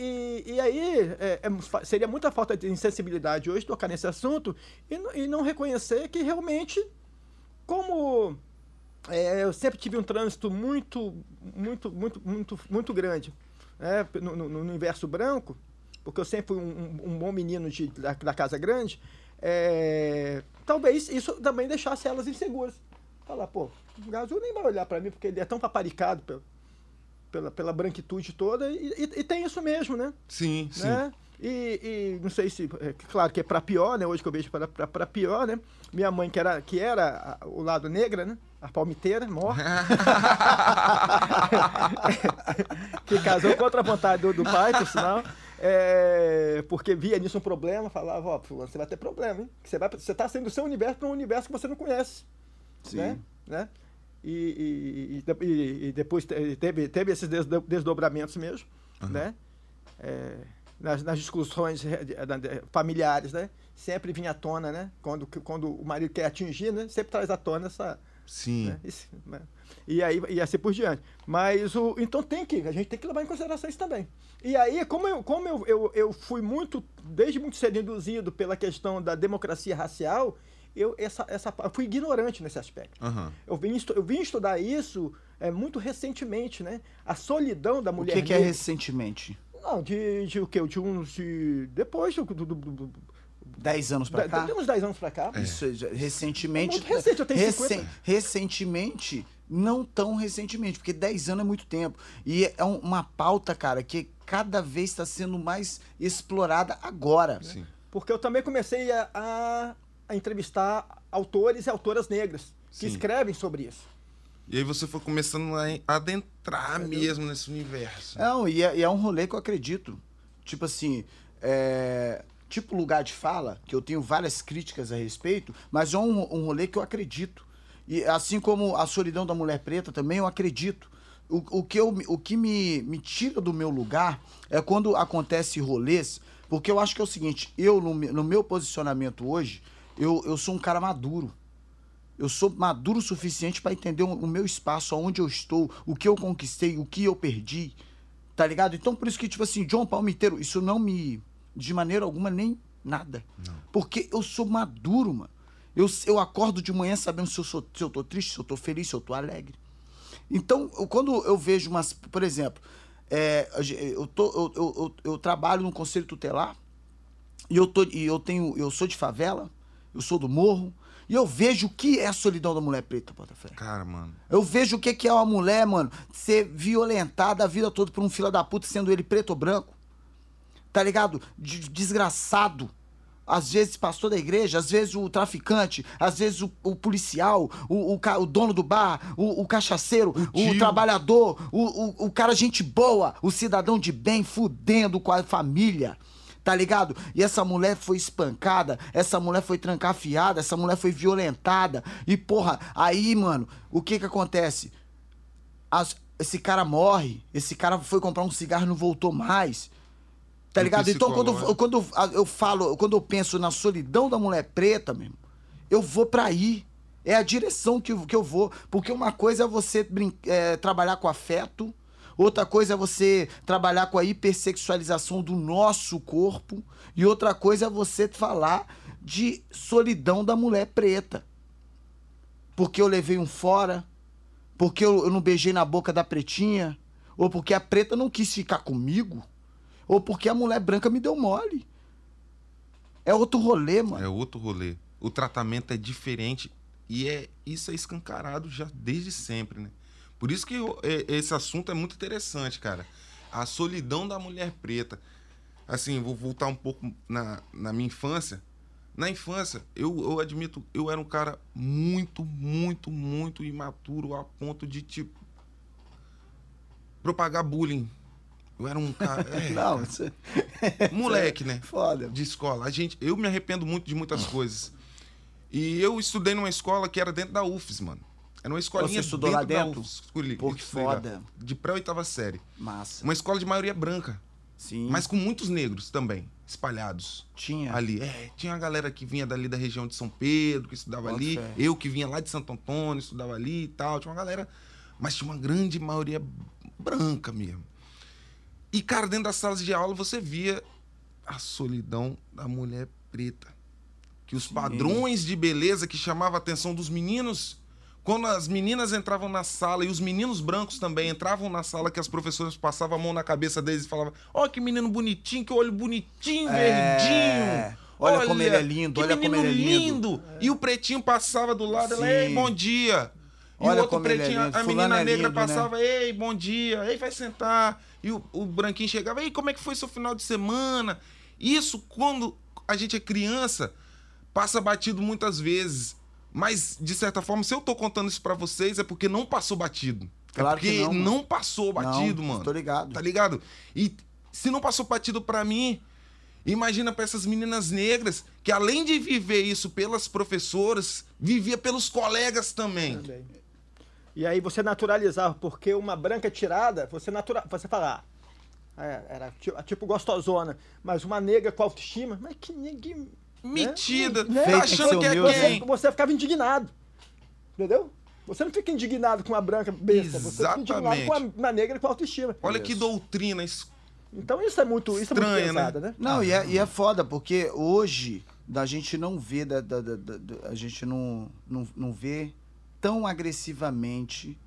e, e, aí é, é seria muita falta de insensibilidade hoje tocar nesse assunto e, não reconhecer que realmente, como é, eu sempre tive um trânsito muito, muito, muito, muito, muito grande né, no, no- no universo branco, porque eu sempre fui um, um- um bom menino de- da, da casa grande, é, talvez isso também deixasse elas inseguras. Falar, pô, o Gazu nem vai olhar pra mim porque ele é tão paparicado pela, pela, pela branquitude toda, e, e- e tem isso mesmo, né? Sim, sim. né? E, e não sei se, é, claro que é para pior, né? Hoje que eu vejo para pior, né? Minha mãe, que era, que era a- o lado negra, né? A palmiteira, morta. que casou contra a vontade do, do pai, por sinal. É, porque via nisso um problema, falava, ó, fulano, você vai ter problema, hein? Você, vai, você tá saindo do seu universo para um universo que você não conhece. Sim. Né? né? E, e- e- e- depois te- teve, teve esses desdo- desdobramentos mesmo, né? É, nas, nas discussões familiares, né? Sempre vinha à tona, né? Quando, quando o marido quer atingir, né? Sempre traz à tona essa, Sim. né? Isso, né? E aí e assim por diante. Mas o então tem que a gente tem que levar em consideração isso também. E aí como eu como eu, eu, eu fui muito desde muito cedo induzido pela questão da democracia racial, eu essa essa eu fui ignorante nesse aspecto. Aham. Eu vim, eu vim estudar isso é, muito recentemente, né? A solidão da O mulher que, que é recentemente? Não, de, de o quê? De uns. De, depois do, do, do- do- Dez anos pra cá? de uns 10 anos pra cá. Isso, é recentemente. É muito recente, eu tenho recen- 50. Recentemente, não tão recentemente, porque 10 anos é muito tempo. E é um- uma pauta, cara, que cada vez está sendo mais explorada agora. Sim. Porque eu também comecei a, a- a entrevistar autores e autoras negras que Sim. escrevem sobre isso. E aí você foi começando a adentrar mesmo nesse universo. Não, e é, e é um rolê que eu acredito. Tipo assim, é, tipo lugar de fala, que eu tenho várias críticas a respeito, mas é um, um rolê que eu acredito. E assim como a solidão da mulher preta também, eu acredito. O, o que, eu, o que me, me tira do meu lugar é quando acontece rolês, porque eu acho que é o seguinte, eu, no, no meu posicionamento hoje, eu, eu sou um cara maduro. Eu sou maduro o suficiente para entender o, o meu espaço, aonde eu estou, o que eu conquistei, o que eu perdi. Tá ligado? Então por isso que, tipo assim, John Palmiteiro, isso não me. De maneira alguma, nem nada. Porque eu sou maduro, mano. Eu, eu acordo de manhã sabendo se eu, sou, se eu tô triste, se eu tô feliz, se eu tô alegre. Então, eu- quando eu vejo umas. Por exemplo, é, eu, tô, eu, eu, eu, eu trabalho no conselho tutelar e eu, tô, e eu tenho. Eu sou de favela, eu sou do morro, e eu vejo o que é a solidão da mulher preta, Botafé. Cara, mano. Eu vejo o que que é uma mulher, mano, ser violentada a vida toda por um filho da puta, sendo ele preto ou branco. Tá ligado? De- desgraçado. Às vezes pastor da igreja, às vezes o traficante, às vezes o, o policial, o, o, o dono do bar, o, cachaceiro, o, trabalhador, o, o, o cara gente boa, o cidadão de bem, fudendo com a família. Tá ligado? E essa mulher foi espancada, essa mulher foi trancafiada, essa mulher foi violentada. E porra, aí, mano, o que que acontece? As- esse cara morre, esse cara foi comprar um cigarro e não voltou mais. Tá ligado? Então, quando, quando eu falo, quando eu penso na solidão da mulher preta, mesmo, eu vou pra aí. É a direção que, eu- que eu vou. Porque uma coisa é você é, trabalhar com afeto, outra coisa é você trabalhar com a hipersexualização do nosso corpo, e outra coisa é você falar de solidão da mulher preta. Porque eu levei um fora, porque eu, eu não beijei na boca da pretinha, ou porque a preta não quis ficar comigo, ou porque a mulher branca me deu mole. É outro rolê, mano. É outro rolê. O tratamento é diferente e é isso é escancarado já desde sempre, né? Por isso que eu- esse assunto é muito interessante, cara. A solidão da mulher preta. Assim, vou voltar um pouco na, na minha infância. Na infância, eu, eu admito, eu era um cara muito, muito, muito imaturo a ponto de, tipo, propagar bullying. Eu era um cara. é, Não, você... moleque, né? Foda. de escola. A gente, eu me arrependo muito de muitas coisas. E eu estudei numa escola que era dentro da UFES, mano. Era uma escolinha Você estudou lá da dentro? Escolhi, Pô, que lá. foda. De pré-oitava série. Massa. Uma escola de maioria branca, Sim. mas com muitos negros também, espalhados tinha. ali. É, tinha uma galera que vinha dali da região de São Pedro, que estudava Bota ali. fé. Eu que vinha lá de Santo Antônio, estudava ali e tal. Tinha uma galera, mas tinha uma grande maioria branca mesmo. E, cara, dentro das salas de aula você via a solidão da mulher preta. Que os padrões de beleza que chamavam a atenção dos meninos, quando as meninas entravam na sala e os meninos brancos também entravam na sala, que as professoras passavam a mão na cabeça deles e falavam: Ó, que menino bonitinho, que olho bonitinho, É. verdinho. Olha como ele é lindo, olha como ele é lindo." E o pretinho passava do lado, ela, Sim. ei, bom dia. E Olha o outro como ele é pretinho, lindo. a menina é negra lindo, né? passava, ei, bom dia, ei, vai sentar. E o, o branquinho chegava, ei, como é que foi seu final de semana? Isso, quando a gente é criança, passa batido muitas vezes. Mas, de certa forma, se eu tô contando isso pra vocês, é porque não passou batido. Claro é que porque não, mano. passou batido, Não, mano. tô ligado. Tá ligado? E se não passou batido pra mim, imagina pra essas meninas negras que além de viver isso pelas professoras, vivia pelos colegas também. Também. E aí você naturalizava, porque uma branca tirada, você natura, você fala, ah, é, era ti- tipo gostosona, mas uma negra com autoestima, mas que ninguém. Metida, Né? tá Fake achando que é news, Você, quem? você ficava indignado. Entendeu? Você não fica indignado com uma branca besta, você fica indignado Exatamente. com uma, uma negra com autoestima. Olha que doutrina isso. Então isso é muito, isso é muito Estranha, né? pesado, né? Não, e é, e é foda, porque hoje da gente não vê, da, da- da- da- da- a gente não, não, não vê tão agressivamente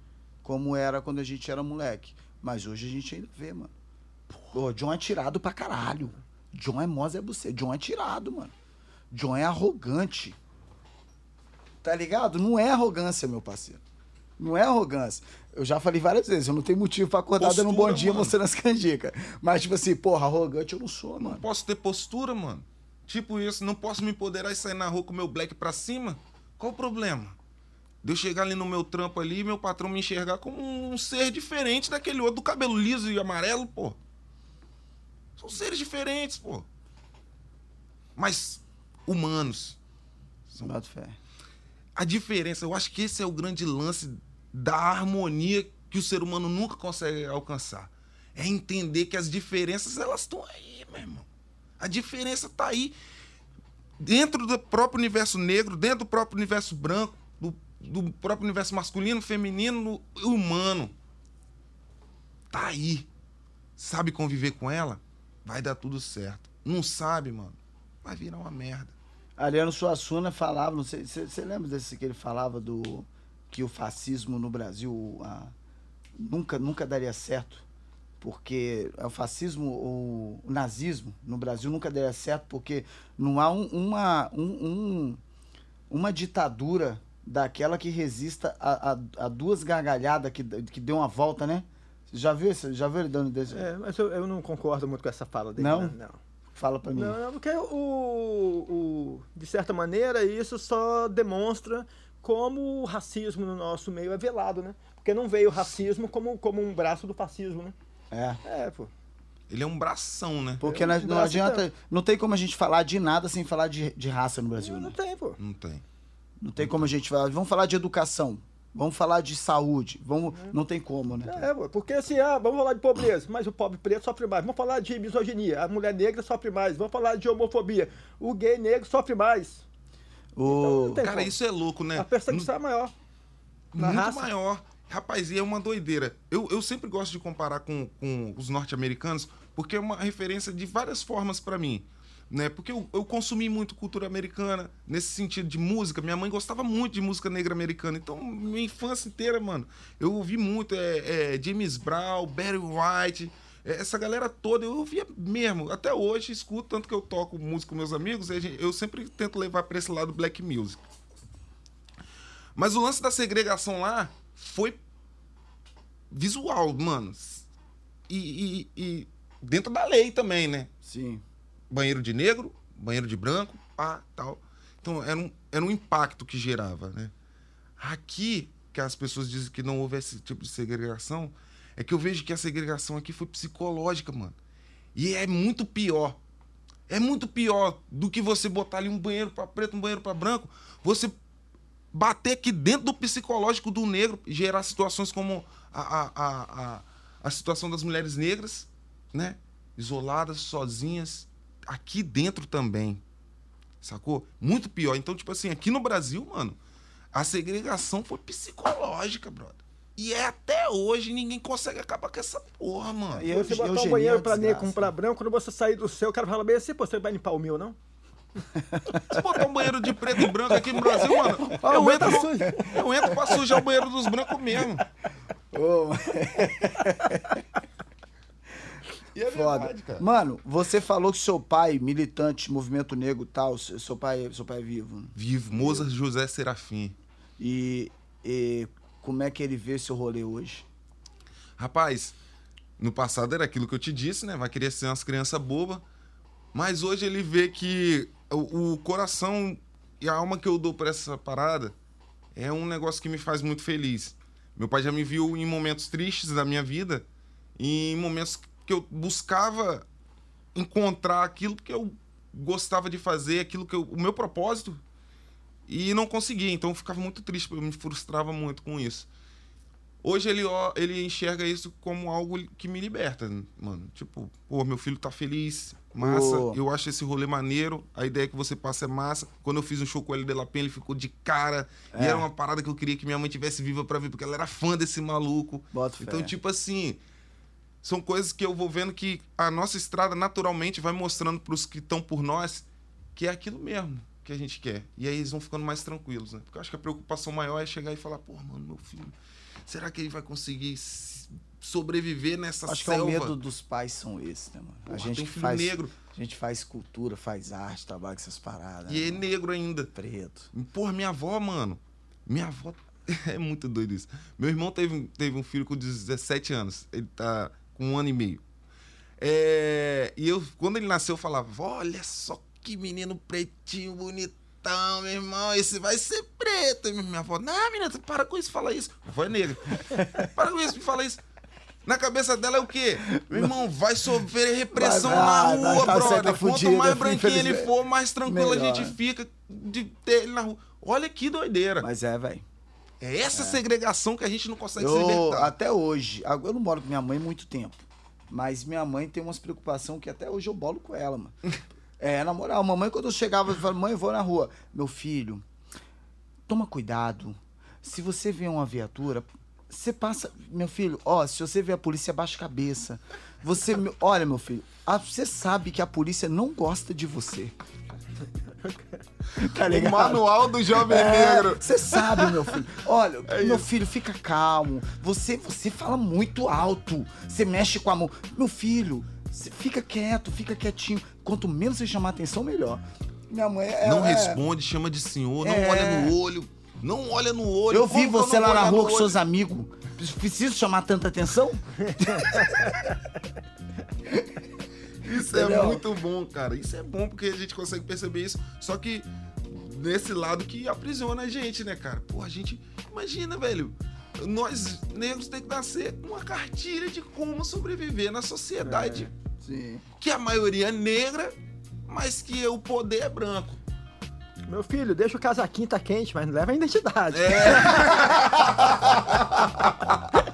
como era quando a gente era moleque. Mas hoje a gente ainda vê, mano. Pô, John é tirado pra caralho. John é Mose é você. John é tirado, mano. John é arrogante. Tá ligado? Não é arrogância, meu parceiro. Não é arrogância. Eu já falei várias vezes, eu não tenho motivo pra acordar dando um bom Postura, dia mano. mostrando as canjicas. Mas, tipo assim, porra, arrogante eu não sou, mano. Não posso ter postura, mano. Tipo isso, não posso me empoderar e sair na rua com o meu black pra cima? Qual o problema? De eu chegar ali no meu trampo ali e meu patrão me enxergar como um ser diferente daquele outro do cabelo liso e amarelo, pô. São seres diferentes, pô. Mas humanos. Boto fé. A diferença, eu acho que esse é o grande lance da harmonia que o ser humano nunca consegue alcançar. É entender que as diferenças, elas estão aí, meu irmão. A diferença tá aí. Dentro do próprio universo negro, dentro do próprio universo branco, do, próprio universo masculino, feminino humano. Tá aí. Sabe conviver com ela? Vai dar tudo certo. Não sabe, mano? Vai virar uma merda. Ariano Suassuna falava, não sei, você lembra desse que ele falava do que o fascismo no Brasil ah, nunca, nunca daria certo? Porque o fascismo, o, o nazismo no Brasil nunca daria certo porque não há um- uma, um- um- uma ditadura daquela que resista a, a- a duas gargalhadas que, que deu uma volta, né? Você já viu, já viu ele dando desse? É, mas eu, eu não concordo muito com essa fala dele. Não? né? Não. Fala pra mim. Não, não, porque o, o- de certa maneira isso só demonstra como o racismo no nosso meio é velado, né? Porque não veio o racismo como, como um braço do fascismo, né? É. É, pô. Ele é um bração, né? Porque Eu não, não não adianta. Não tem como a gente falar de nada sem falar de, de raça no Brasil. Não Né? tem, pô. Não tem. Não tem como a gente falar. Vamos falar de educação. Vamos falar de saúde. Vamos, Uhum. não tem como, né? É, porque assim, ah, vamos falar de pobreza, mas o pobre preto sofre mais. Vamos falar de misoginia, a mulher negra sofre mais. Vamos falar de homofobia, o gay negro sofre mais. O... tem Cara, como. isso é louco, né? A perseguição é maior. Na muito raça. maior. Rapaz, e é uma doideira. Eu, eu sempre gosto de comparar com, com os norte-americanos, porque é uma referência de várias formas pra mim. Né? Porque eu, eu consumi muito cultura americana, nesse sentido de música. Minha mãe gostava muito de música negra americana. Então, minha infância inteira, mano, eu ouvi muito é, é, James Brown, Barry White, é, essa galera toda, eu ouvia mesmo. Até hoje escuto, tanto que eu toco música com meus amigos, eu sempre tento levar pra esse lado black music. Mas o lance da segregação lá foi visual, mano. E, e- e dentro da lei também, né? Sim. Banheiro de negro, banheiro de branco, pá, tal. Então era um, era um impacto que gerava, né? Aqui, que as pessoas dizem que não houve esse tipo de segregação, é que eu vejo que a segregação aqui foi psicológica, mano. E é muito pior. É muito pior do que você botar ali um banheiro pra preto, um banheiro pra branco. Você bater aqui dentro do psicológico do negro, gerar situações como a, a, a, a, a situação das mulheres negras, né? Isoladas, sozinhas, aqui dentro também. Sacou? Muito pior. Então, tipo assim, aqui no Brasil, mano, a segregação foi psicológica, brother. E é até hoje, ninguém consegue acabar com essa porra, mano. E Se você botar um banheiro pra negro, um pra branco, quando você sair do seu, o cara fala bem assim, pô, você vai limpar o meu, não? Se botar um banheiro de preto e branco aqui no Brasil, mano, eu entro, tá eu entro pra sujar o banheiro dos brancos mesmo. Ô, E é Foda. verdade, cara. Mano, você falou que seu pai, militante, movimento negro e tal, seu pai, seu pai é vivo. né? Vivo, Mozart José Serafim. E, e como é que ele vê seu rolê hoje? Rapaz, no passado era aquilo que eu te disse, né? Vai querer ser umas crianças bobas. Mas hoje ele vê que o, o coração e a alma que eu dou pra essa parada é um negócio que me faz muito feliz. Meu pai já me viu em momentos tristes da minha vida, e em momentos que eu buscava encontrar aquilo que eu gostava de fazer, aquilo que eu, o meu propósito, e não conseguia. Então eu ficava muito triste, eu me frustrava muito com isso. Hoje ele, ó, ele enxerga isso como algo que me liberta, mano. Tipo, pô, meu filho tá feliz, massa. Ô. Eu acho esse rolê maneiro. A ideia que você passa é massa. Quando eu fiz um show com ele de La Penha, ele ficou de cara. E É. era uma parada que eu queria que minha mãe tivesse viva pra ver, porque ela era fã desse maluco. Bota fé. Então, tipo assim, são coisas que eu vou vendo que a nossa estrada naturalmente vai mostrando pros que estão por nós que é aquilo mesmo que a gente quer. E aí eles vão ficando mais tranquilos, né? Porque eu acho que a preocupação maior é chegar e falar, pô, mano, meu filho, será que ele vai conseguir sobreviver nessa Acho que é selva? o medo dos pais são esses, né, mano? Porra, a gente tem um que filho faz negro. A gente faz cultura, faz arte, trabalha com essas paradas. E né, é mano? negro ainda. Preto. Porra, minha avó, mano. Minha avó. É muito doido isso. Meu irmão teve, teve um filho com 17 anos. Ele tá com um ano e meio. É, e eu, quando ele nasceu, eu falava: Olha só que menino pretinho, bonitão, meu irmão. Esse vai ser preto. E minha avó: Não, menina, para com isso, fala isso. Avó é negra. para com isso, me fala isso. Na cabeça dela é o quê? Meu irmão, vai sofrer repressão Vai, na vai, rua, vai, tá brother. Quanto fudida, mais branquinho ele for, mais tranquilo a Melhor. gente fica de ter ele na rua. Olha que doideira. Mas é, velho. É essa segregação que a gente não consegue se Eu, libertar. até hoje, eu não moro com minha mãe há muito tempo. Mas minha mãe tem umas preocupações que até hoje eu bolo com ela, mano. É, na moral, mamãe, quando eu chegava, eu falava, mãe, eu vou na rua. Meu filho, toma cuidado. Se você vê uma viatura, você passa. Meu filho, ó, se você vê a polícia, abaixa a cabeça. Você. Olha, meu filho, a- você sabe que a polícia não gosta de você. tá o ligado? manual do jovem É, negro. Você sabe, meu filho. Olha, É meu filho, fica calmo. Você, você fala muito alto. Você mexe com a mão. Meu filho, fica quieto, fica quietinho. Quanto menos você chamar atenção, melhor. Minha mãe é. Não é- responde, chama de senhor, não É. olha no olho. Não olha no olho. Eu vi eu você não lá na rua com seus amigos. Preciso chamar tanta atenção? Isso é Entendeu? muito bom, cara. Isso é bom porque a gente consegue perceber isso. Só que nesse lado que aprisiona a gente, né, cara? Pô, a gente. Imagina, velho. Nós negros tem que nascer com uma cartilha de como sobreviver na sociedade. Sim. Que a maioria é negra, mas que o poder é branco. Meu filho, deixa o casaquinho tá quente, mas não leva a identidade. É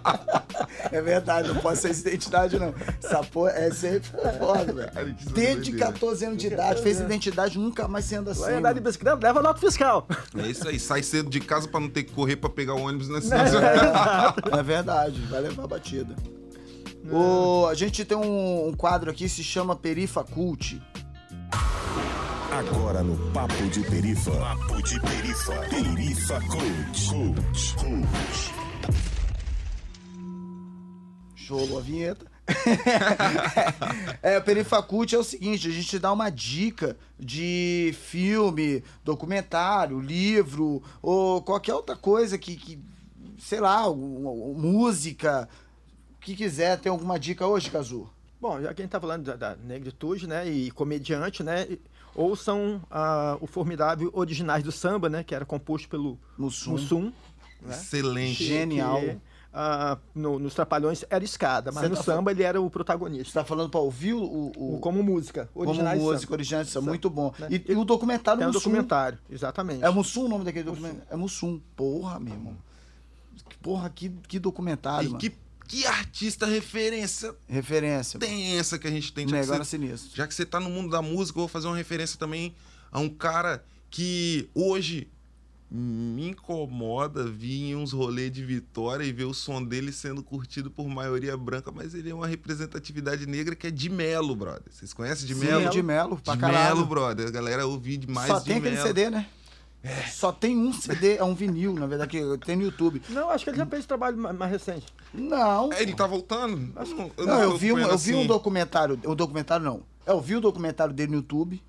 verdade, não pode ser essa identidade, não. Essa porra é sempre foda, velho. Que Desde doideira. 14 anos de idade, fez identidade, nunca mais sendo assim. Vai andar de bicicleta, leva nota fiscal. É isso aí. Sai cedo de casa pra não ter que correr pra pegar o ônibus na É verdade, vai levar batida. O, a gente tem um, um quadro aqui, se chama Perifa Cult. Agora no Papo de Perifa. Papo de Perifa. Perifa Coach. Coach. Coach. Show a vinheta. é, o Perifa Cult é o seguinte, a gente dá uma dica de filme, documentário, livro, ou qualquer outra coisa que, que sei lá, o- o- música, que quiser, tem alguma dica hoje, Cazu? Bom, já que a gente tá falando da, da negritude, né, e comediante, né, e- ouçam ah, o formidável Originais do Samba, né, que era composto pelo Mussum. Mussum, né? Excelente. Genial. que, ah, no- nos Trapalhões era escada, mas Você no tá samba ele era o Você protagonista. tá falando pra ouvir o, o, O, como música, como Originais música original de samba, Samba, muito bom. né? E, e o documentário É um Mussum. documentário, exatamente. É Mussum o nome daquele documentário? É Mussum. Porra, meu irmão. Porra, que, que documentário, E mano. que, que artista referência Referência. tem essa que a gente tem? Um Já negócio você, sinistro. já que você tá no mundo da música, eu vou fazer uma referência também a um cara que hoje me incomoda vir em uns rolês de Vitória e ver o som dele sendo curtido por maioria branca, mas ele é uma representatividade negra que é de Melo, brother. Vocês conhecem de Sim, Melo? de Melo, pra de caralho. Melo, brother. A galera ouvi demais Só de tem aquele Melo. CD, né? Só tem um CD, é um vinil, na verdade, que tem no YouTube. Não, acho que ele já fez trabalho ma- mais recente. Não. É, ele tá voltando? Eu não, eu Não, eu vi, um, eu vi um assim. documentário. O documentário não. Eu vi o documentário dele no YouTube.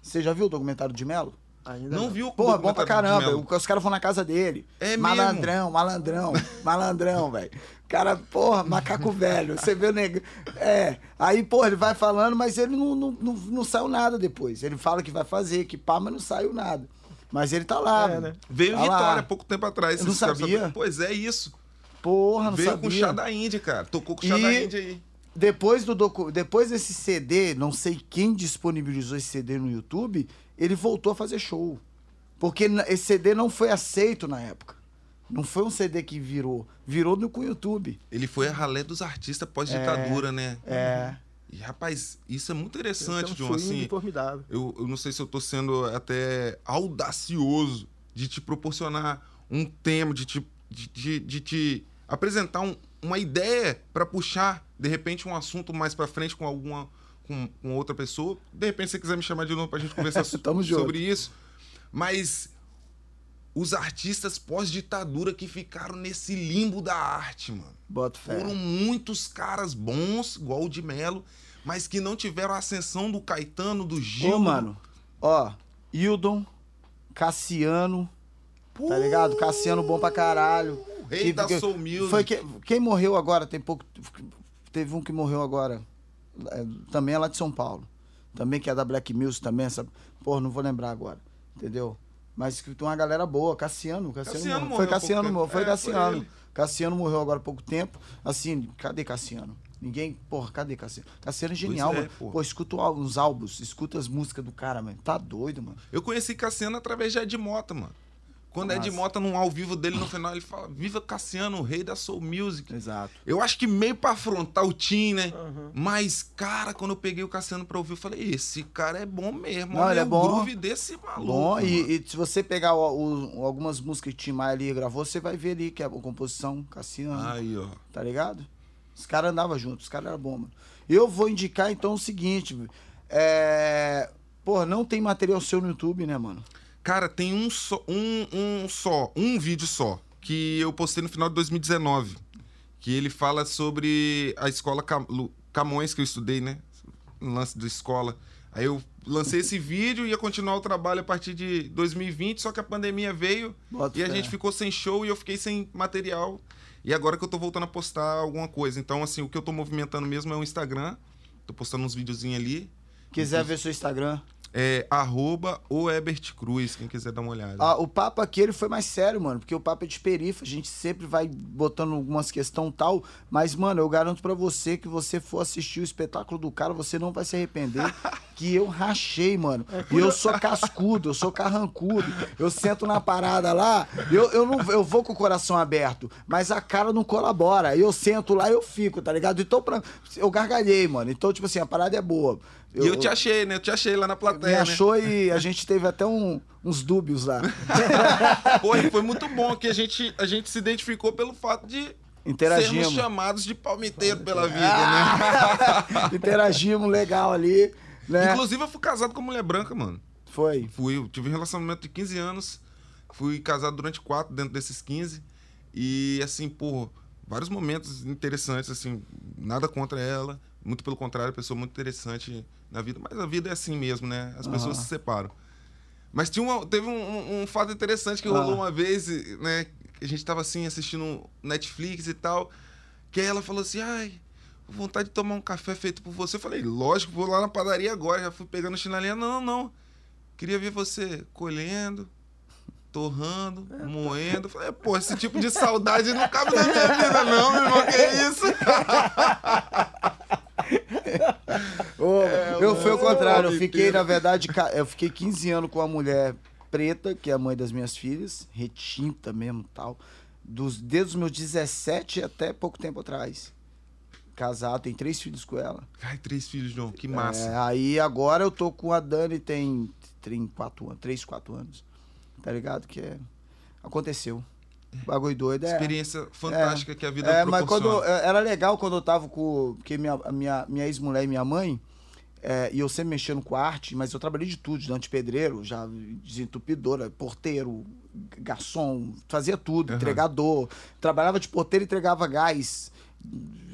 Você já viu o documentário de Melo? Ainda Não viu o Porra, bom pra caramba. Melo? Os caras vão na casa dele. É malandrão, malandrão, malandrão, velho. Cara, porra, macaco velho. Você vê o nego. É. Aí, porra, ele vai falando, mas ele não, não, não, não saiu nada depois. Ele fala que vai fazer, que pá, mas não saiu nada. Mas ele tá lá, É, né? Veio em Tá Vitória lá. há pouco tempo atrás. Eu não sabia. Pois é, isso. Porra, não Veio sabia. com o chá da Índia, cara. Tocou com o chá E- da Índia aí. Depois, do docu... Depois desse CD, não sei quem disponibilizou esse CD no YouTube, ele voltou a fazer show. Porque esse CD não foi aceito na época. Não foi um CD que virou. Virou no com o YouTube. Ele foi a ralé dos artistas pós-ditadura, né? É. E, rapaz, isso é muito interessante, um John. Assim, formidável. eu, eu não sei se eu tô sendo até audacioso de te proporcionar um tema, de te, de, de- de te apresentar um- uma ideia para puxar, de repente, um assunto mais para frente com alguma com, com outra pessoa. De repente, se você quiser me chamar de novo pra gente conversar so- Tamo junto. sobre isso. Mas os artistas pós-ditadura que ficaram nesse limbo da arte, mano. Bota fé. Foram muitos caras bons, igual o de Melo, mas que não tiveram a ascensão do Caetano, do Gil. Ô, mano. Ó, Hildon, Cassiano, tá ligado? Cassiano bom pra caralho. O rei da Soul Music. Foi que, quem morreu agora, tem pouco. Teve um que morreu agora. É, também é lá de São Paulo. Também que é da Black Music também, essa. Porra, não vou lembrar agora. Entendeu? Mas tem uma galera boa. Cassiano, Cassiano, Cassiano morreu. Foi Cassiano, morreu. Foi É, foi Cassiano. ele. Cassiano morreu agora há pouco tempo. Assim, cadê Cassiano? Ninguém. Porra, cadê Cassiano? Cassiano é genial, é, mano. pô. Pô, escuta os álbuns, escuta as músicas do cara, mano. Tá doido, mano. Eu conheci Cassiano através de Ed Mota, mano. Quando Ed Massa. Mota, num ao vivo dele no final, ele fala: Viva Cassiano, o rei da Soul Music. Exato. Eu acho que meio pra afrontar o Tim, né? Uhum. Mas, cara, quando eu peguei o Cassiano pra ouvir, eu falei: esse cara é bom mesmo. Não, olha ele é o bom. groove desse maluco. Bom, e, e se você pegar o- o- algumas músicas que o Tim Maia ali gravou, você vai ver ali que é a composição Cassiano, Aí, ó. tá ligado? Os caras andavam juntos, os caras eram bons, mano. Eu vou indicar então o seguinte, é... Porra, não tem material seu no YouTube, né, mano? Cara, tem um só, um, um só, um vídeo só, que eu postei no final de 2019. Que ele fala sobre a escola Cam- Camões que eu estudei, né? Um lance da escola. Aí eu lancei esse vídeo e ia continuar o trabalho a partir de 2020, só que a pandemia veio Bota e a fé. gente ficou sem show e eu fiquei sem material. E agora que eu tô voltando a postar alguma coisa. Então, assim, o que eu tô movimentando mesmo é o Instagram. Tô postando uns videozinhos ali. Quiser ver seu Instagram. É arroba o Ebert Cruz, quem quiser dar uma olhada. Ah, o papo aqui ele foi mais sério, mano, porque o papo é de perifa, a gente sempre vai botando algumas questões tal, mas, mano, eu garanto pra você que você for assistir o espetáculo do cara, você não vai se arrepender, que eu rachei, mano. E eu sou cascudo, eu sou carrancudo, eu sento na parada lá, eu, eu, não, eu vou com o coração aberto, mas a cara não colabora, eu sento lá e eu fico, tá ligado? Então, pra, eu gargalhei, mano, então, tipo assim, a parada é boa. E eu te achei, né? Eu te achei lá na Me plateia, né? achou e a gente teve até um- uns dúbios lá. Pô, e foi muito bom que a gente, a gente se identificou pelo fato de Interagimos. sermos chamados de palmiteiro pela vida, né? Interagimos legal ali, né? Inclusive, eu fui casado com mulher branca, mano. Foi. Fui, eu tive um relacionamento de 15 anos. Fui casado durante quatro dentro desses 15. E, assim, pô, vários momentos interessantes, assim, nada contra ela. Muito pelo contrário, pessoa muito interessante na vida. Mas a vida é assim mesmo, né? As pessoas Aham. se separam. Mas tinha uma- teve um, um- fato interessante que rolou uma vez, né? A gente tava assim, assistindo Netflix e tal. Que aí ela falou assim, ai, vontade de tomar um café feito por você. Eu falei, lógico, vou lá na padaria agora. Já fui pegando chinelinha. Não, não. Queria ver você colhendo, torrando, moendo. Eu Falei, pô, esse tipo de saudade não cabe na minha vida, não, meu irmão. Que isso? Ô, eu fui ao contrário, eu fiquei, na verdade, eu fiquei 15 anos com uma mulher preta, que é a mãe das minhas filhas, retinta mesmo tal. Dos, desde os meus 17 até pouco tempo atrás. Casado, tem três filhos com ela. Ai, três filhos, João. Que massa. É, aí agora eu tô com a Dani, tem, tem quatro anos, 3, 4 anos. Tá ligado? Que é. Aconteceu. Bagulho doido. É. Experiência fantástica que a vida É, mas proporciona. quando. é, Era legal quando eu tava com. Porque minha, a minha, minha ex-mulher e minha mãe. é, e eu sempre mexendo com arte, mas eu trabalhei de tudo, de pedreiro, já desentupidora, porteiro, garçom, fazia tudo, Aham. entregador. Trabalhava de porteiro e entregava gás,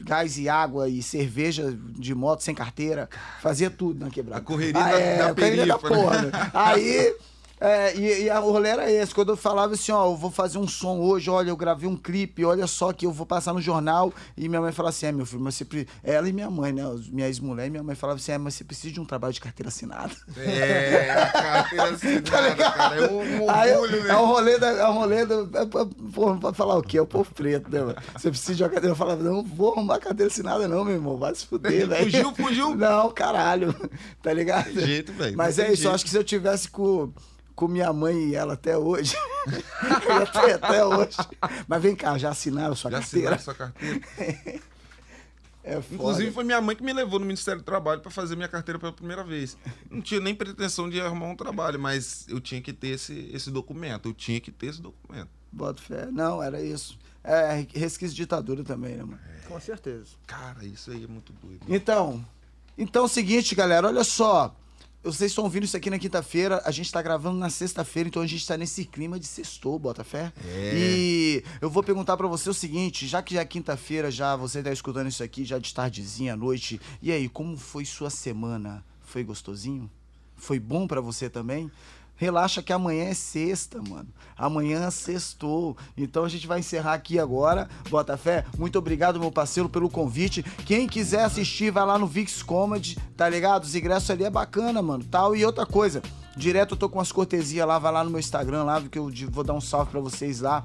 gás e água e cerveja de moto sem carteira. Fazia tudo na quebrada. A correria da- da correria da perifa, né? porra. né? Aí. É, e, e a o rolê era esse, quando eu falava assim, ó, eu vou fazer um som hoje, olha, eu gravei um clipe, olha só que eu vou passar no jornal, e minha mãe falava assim, é, meu filho, mas você ela e minha mãe, né, minha ex-mulher e minha mãe falavam assim, é, mas você precisa de um trabalho de carteira assinada. É, a carteira assinada, cara. É um, um orgulho, né? é um rolê, da, é um rolê do, é, pra- porra, pra falar o quê? É o povo preto, né, mano? Você precisa de uma cadeira, eu falava, não vou arrumar carteira assinada não, meu irmão, vai se fuder, velho. Fugiu, fugiu? Não, caralho, tá ligado? Tem jeito, velho, Mas é isso, eu jeito. acho que se eu tivesse com, com minha mãe e ela até hoje, ter até hoje. Mas vem cá, já assinaram sua Já carteira? assinaram sua carteira? É foda. Inclusive, foi minha mãe que me levou no Ministério do Trabalho pra fazer minha carteira pela primeira vez. Não tinha nem pretensão de arrumar um trabalho, mas eu tinha que ter esse, esse documento. Eu tinha que ter esse documento. Bota fé. Não, era isso. É resquício de ditadura também, né, mano? Com certeza. Cara, isso aí é muito doido. Então, então é o seguinte, galera, olha só. Vocês estão ouvindo isso aqui na quinta-feira, a gente tá gravando na sexta-feira, então a gente tá nesse clima de sextou, Botafé. É. E eu vou perguntar pra você o seguinte, já que já é quinta-feira, já você tá escutando isso aqui, já de tardezinha, à noite, e aí, como foi sua semana? Foi gostosinho? Foi bom pra você também? Relaxa que amanhã é sexta, mano. Amanhã sextou. Então a gente vai encerrar aqui agora. Botafé, muito obrigado, meu parceiro, pelo convite. Quem quiser assistir, vai lá no Vix Comedy, tá ligado? Os ingressos ali é bacana, mano. Tal. E outra coisa, direto eu tô com as cortesias lá, vai lá no meu Instagram lá, que eu vou dar um salve pra vocês lá.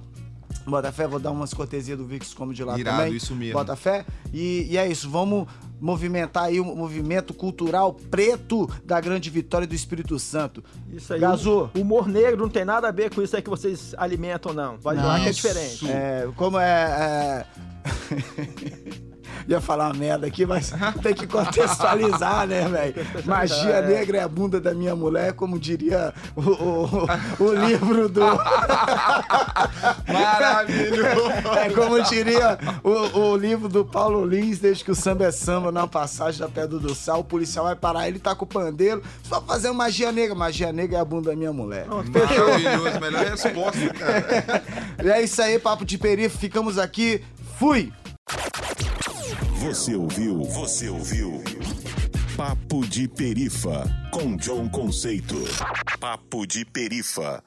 Botafé, vou dar umas cortesias do Vix Comedy lá Irado, também. isso mesmo. Botafé. E, e é isso, vamos movimentar aí o movimento cultural preto da grande vitória do Espírito Santo. Isso aí. Gazu. O humor negro não tem nada a ver com isso aí que vocês alimentam, não. Vai lá que é diferente. É, como é. é... Ia falar uma merda aqui, mas tem que contextualizar, né, velho? Magia negra é a bunda da minha mulher, como diria o, o, o livro do. Maravilhoso! É como diria o, o livro do Paulo Lins, desde que o samba é samba na passagem da Pedra do Sal, o policial vai parar, ele tá com o pandeiro, só fazer magia negra. Magia negra é a bunda da minha mulher. Maravilhoso, melhor resposta, cara. E é isso aí, papo de perifo, ficamos aqui. Fui! Você ouviu? Você ouviu? Papo de Perifa com John Conceito. Papo de Perifa.